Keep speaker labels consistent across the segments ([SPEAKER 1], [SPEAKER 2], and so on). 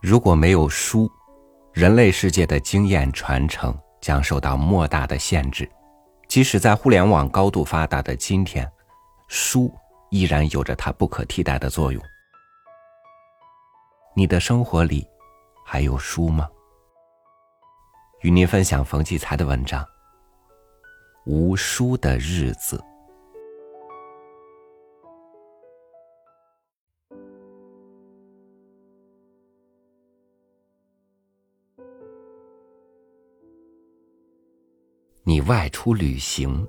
[SPEAKER 1] 如果没有书，人类世界的经验传承将受到莫大的限制。即使在互联网高度发达的今天，书依然有着它不可替代的作用。你的生活里还有书吗？与您分享冯骥才的文章《无书的日子》。外出旅行，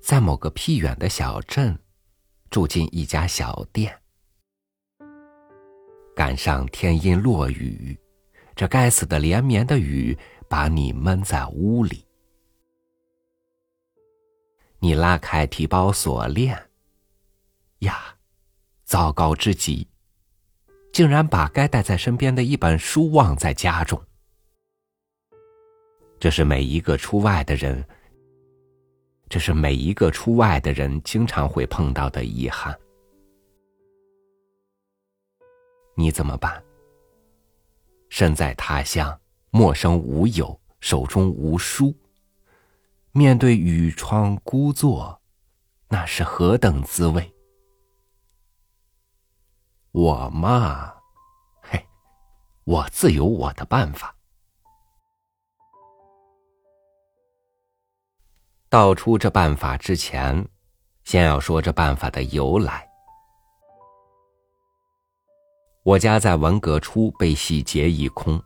[SPEAKER 1] 在某个僻远的小镇，住进一家小店，赶上天阴落雨，这该死的连绵的雨把你闷在屋里。你拉开提包锁链，呀，糟糕之极，竟然把该带在身边的一本书忘在家中。这是每一个出外的人，这是每一个出外的人经常会碰到的遗憾。你怎么办？身在他乡，陌生无友，手中无书，面对雨窗孤坐，那是何等滋味？我嘛，嘿，我自有我的办法。道出这办法之前，先要说这办法的由来。我家在文革初被洗劫一空，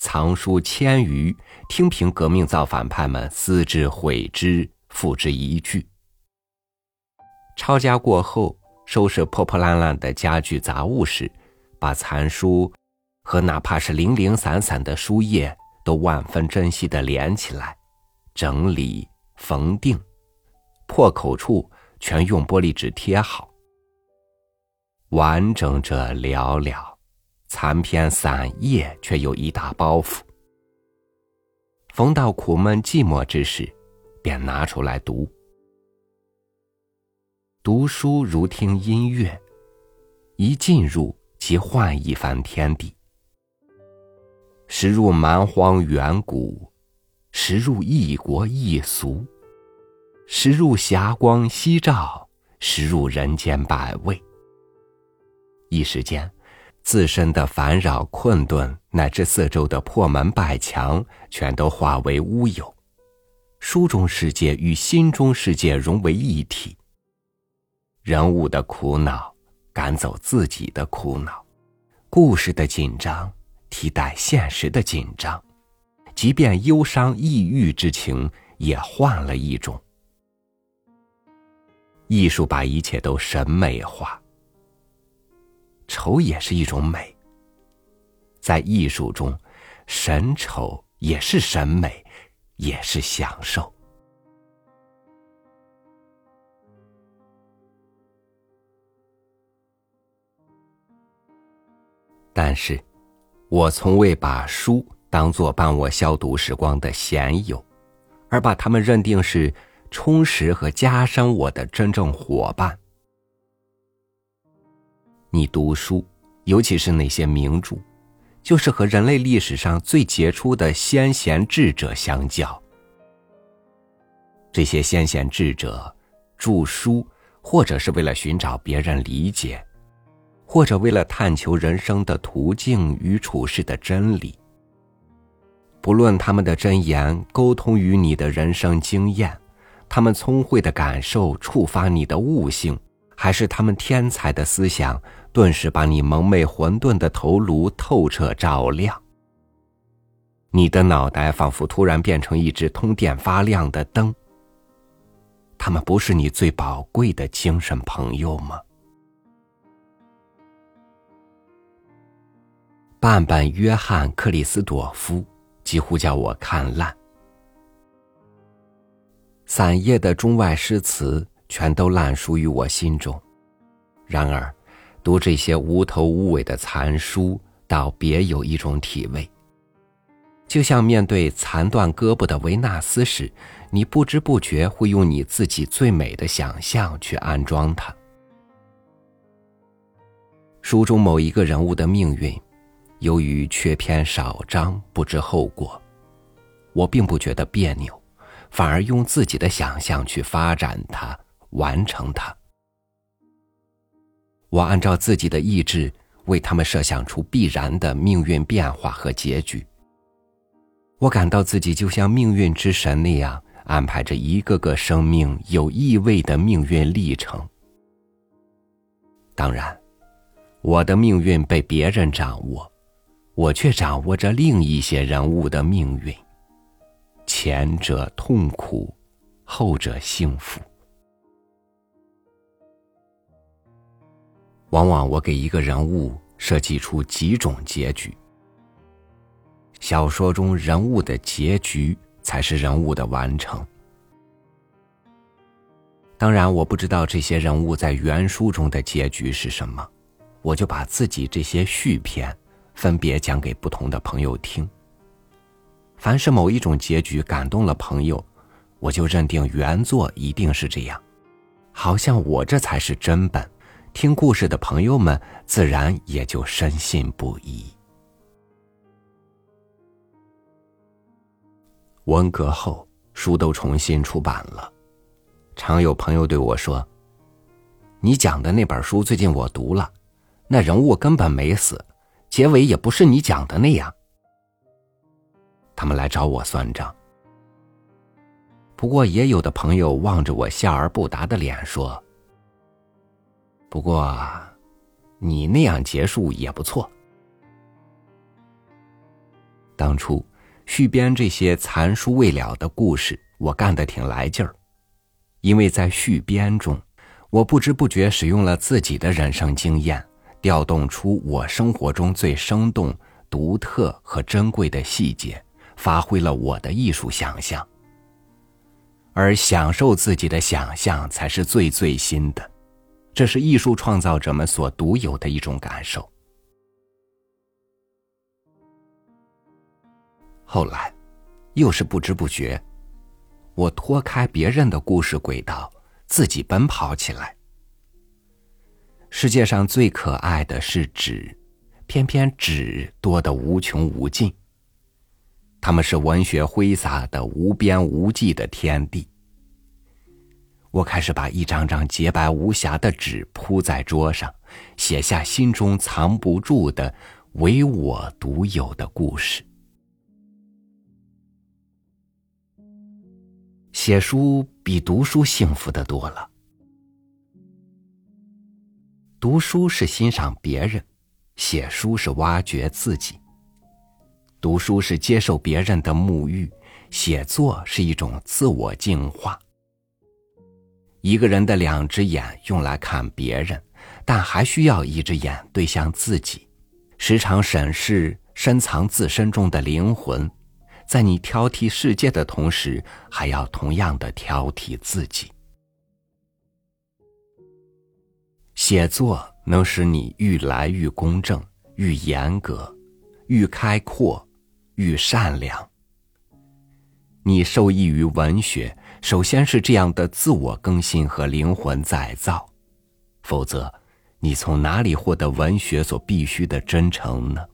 [SPEAKER 1] 藏书千余，听凭革命造反派们撕之毁之，付之一炬。抄家过后，收拾破破烂烂的家具杂物时，把残书和哪怕是零零散散的书页，都万分珍惜的连起来，整理。缝定，破口处全用玻璃纸贴好。完整者寥寥，残篇散页却有一大包袱。逢到苦闷寂寞之时，便拿出来读。读书如听音乐，一进入即换一番天地。时入蛮荒远古。时入异国异俗，时入霞光夕照，时入人间百味。一时间，自身的烦扰困顿，乃至四周的破门败墙，全都化为乌有。书中世界与心中世界融为一体。人物的苦恼赶走自己的苦恼，故事的紧张替代现实的紧张。即便忧伤抑郁之情，也换了一种。艺术把一切都审美化，丑也是一种美。在艺术中，审丑也是审美，也是享受。但是，我从未把书。当做伴我消毒时光的闲友，而把他们认定是充实和加深我的真正伙伴。你读书，尤其是那些名著，就是和人类历史上最杰出的先贤智者相较。这些先贤智者著书，或者是为了寻找别人理解，或者为了探求人生的途径与处世的真理。不论他们的真言沟通于你的人生经验，他们聪慧的感受触发你的悟性，还是他们天才的思想顿时把你蒙昧混沌的头颅透彻照亮，你的脑袋仿佛突然变成一只通电发亮的灯。他们不是你最宝贵的精神朋友吗？半半约翰克里斯朵夫。几乎叫我看烂。散页的中外诗词全都烂熟于我心中，然而，读这些无头无尾的残书，倒别有一种体味。就像面对残断胳膊的维纳斯时，你不知不觉会用你自己最美的想象去安装它。书中某一个人物的命运。由于缺篇少章，不知后果，我并不觉得别扭，反而用自己的想象去发展它，完成它。我按照自己的意志，为他们设想出必然的命运变化和结局。我感到自己就像命运之神那样，安排着一个个生命有意味的命运历程。当然，我的命运被别人掌握。我却掌握着另一些人物的命运，前者痛苦，后者幸福。往往我给一个人物设计出几种结局，小说中人物的结局才是人物的完成。当然，我不知道这些人物在原书中的结局是什么，我就把自己这些续篇。分别讲给不同的朋友听。凡是某一种结局感动了朋友，我就认定原作一定是这样，好像我这才是真本，听故事的朋友们自然也就深信不疑。文革后，书都重新出版了，常有朋友对我说：“你讲的那本书最近我读了，那人物根本没死。”结尾也不是你讲的那样，他们来找我算账。不过也有的朋友望着我笑而不答的脸说：“不过，你那样结束也不错。”当初续编这些残书未了的故事，我干得挺来劲儿，因为在续编中，我不知不觉使用了自己的人生经验。调动出我生活中最生动、独特和珍贵的细节，发挥了我的艺术想象。而享受自己的想象才是最最新的，这是艺术创造者们所独有的一种感受。后来，又是不知不觉，我脱开别人的故事轨道，自己奔跑起来。世界上最可爱的是纸，偏偏纸多得无穷无尽。它们是文学挥洒的无边无际的天地。我开始把一张张洁白无瑕的纸铺在桌上，写下心中藏不住的、唯我独有的故事。写书比读书幸福的多了。读书是欣赏别人，写书是挖掘自己。读书是接受别人的沐浴，写作是一种自我净化。一个人的两只眼用来看别人，但还需要一只眼对向自己，时常审视深藏自身中的灵魂。在你挑剔世界的同时，还要同样的挑剔自己。写作能使你愈来愈公正、愈严格、愈开阔、愈善良。你受益于文学，首先是这样的自我更新和灵魂再造，否则，你从哪里获得文学所必须的真诚呢？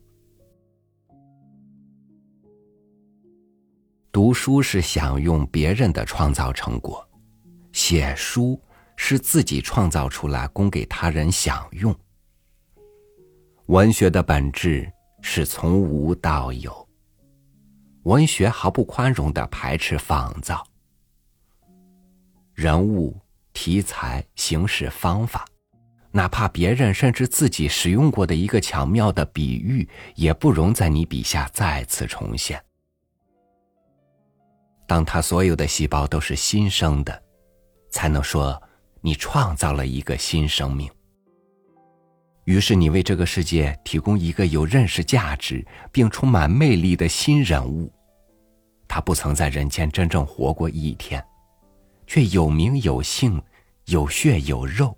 [SPEAKER 1] 读书是享用别人的创造成果，写书。是自己创造出来供给他人享用。文学的本质是从无到有。文学毫不宽容的排斥仿造。人物、题材、形式、方法，哪怕别人甚至自己使用过的一个巧妙的比喻，也不容在你笔下再次重现。当他所有的细胞都是新生的，才能说。你创造了一个新生命，于是你为这个世界提供一个有认识价值并充满魅力的新人物。他不曾在人间真正活过一天，却有名有姓、有血有肉，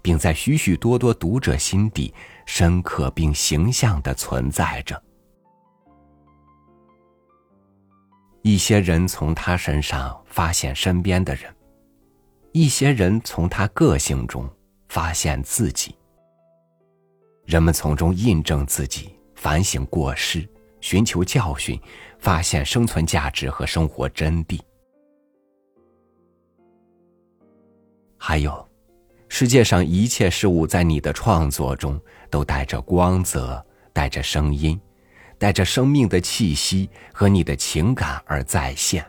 [SPEAKER 1] 并在许许多多读者心底深刻并形象的存在着。一些人从他身上发现身边的人。一些人从他个性中发现自己，人们从中印证自己，反省过失，寻求教训，发现生存价值和生活真谛。还有，世界上一切事物在你的创作中都带着光泽，带着声音，带着生命的气息和你的情感而再现。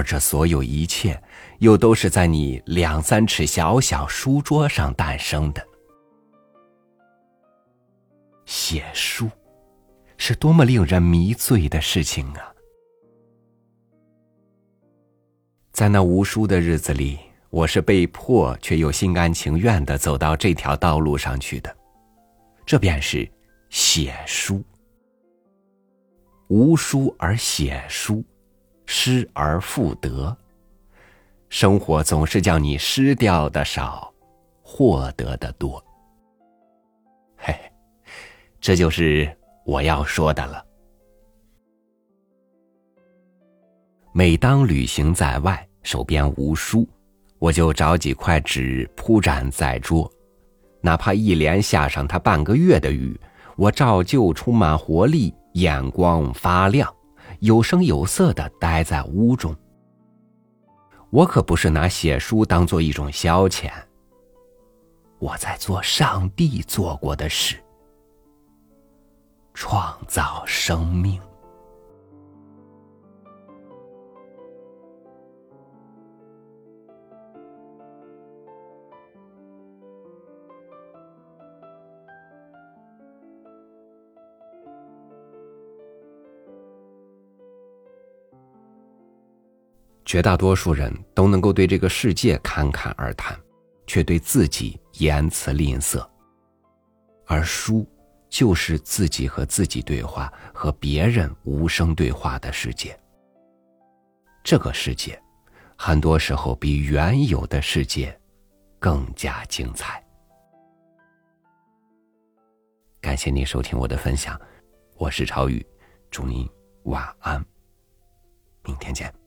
[SPEAKER 1] 而这所有一切，又都是在你两三尺小小书桌上诞生的。写书，是多么令人迷醉的事情啊！在那无书的日子里，我是被迫却又心甘情愿的走到这条道路上去的。这便是写书，无书而写书。失而复得，生活总是叫你失掉的少，获得的多。嘿，这就是我要说的了。每当旅行在外，手边无书，我就找几块纸铺展在桌，哪怕一连下上它半个月的雨，我照旧充满活力，眼光发亮。有声有色的待在屋中，我可不是拿写书当做一种消遣。我在做上帝做过的事，创造生命。绝大多数人都能够对这个世界侃侃而谈，却对自己言辞吝啬。而书，就是自己和自己对话、和别人无声对话的世界。这个世界，很多时候比原有的世界更加精彩。感谢您收听我的分享，我是超宇，祝您晚安，明天见。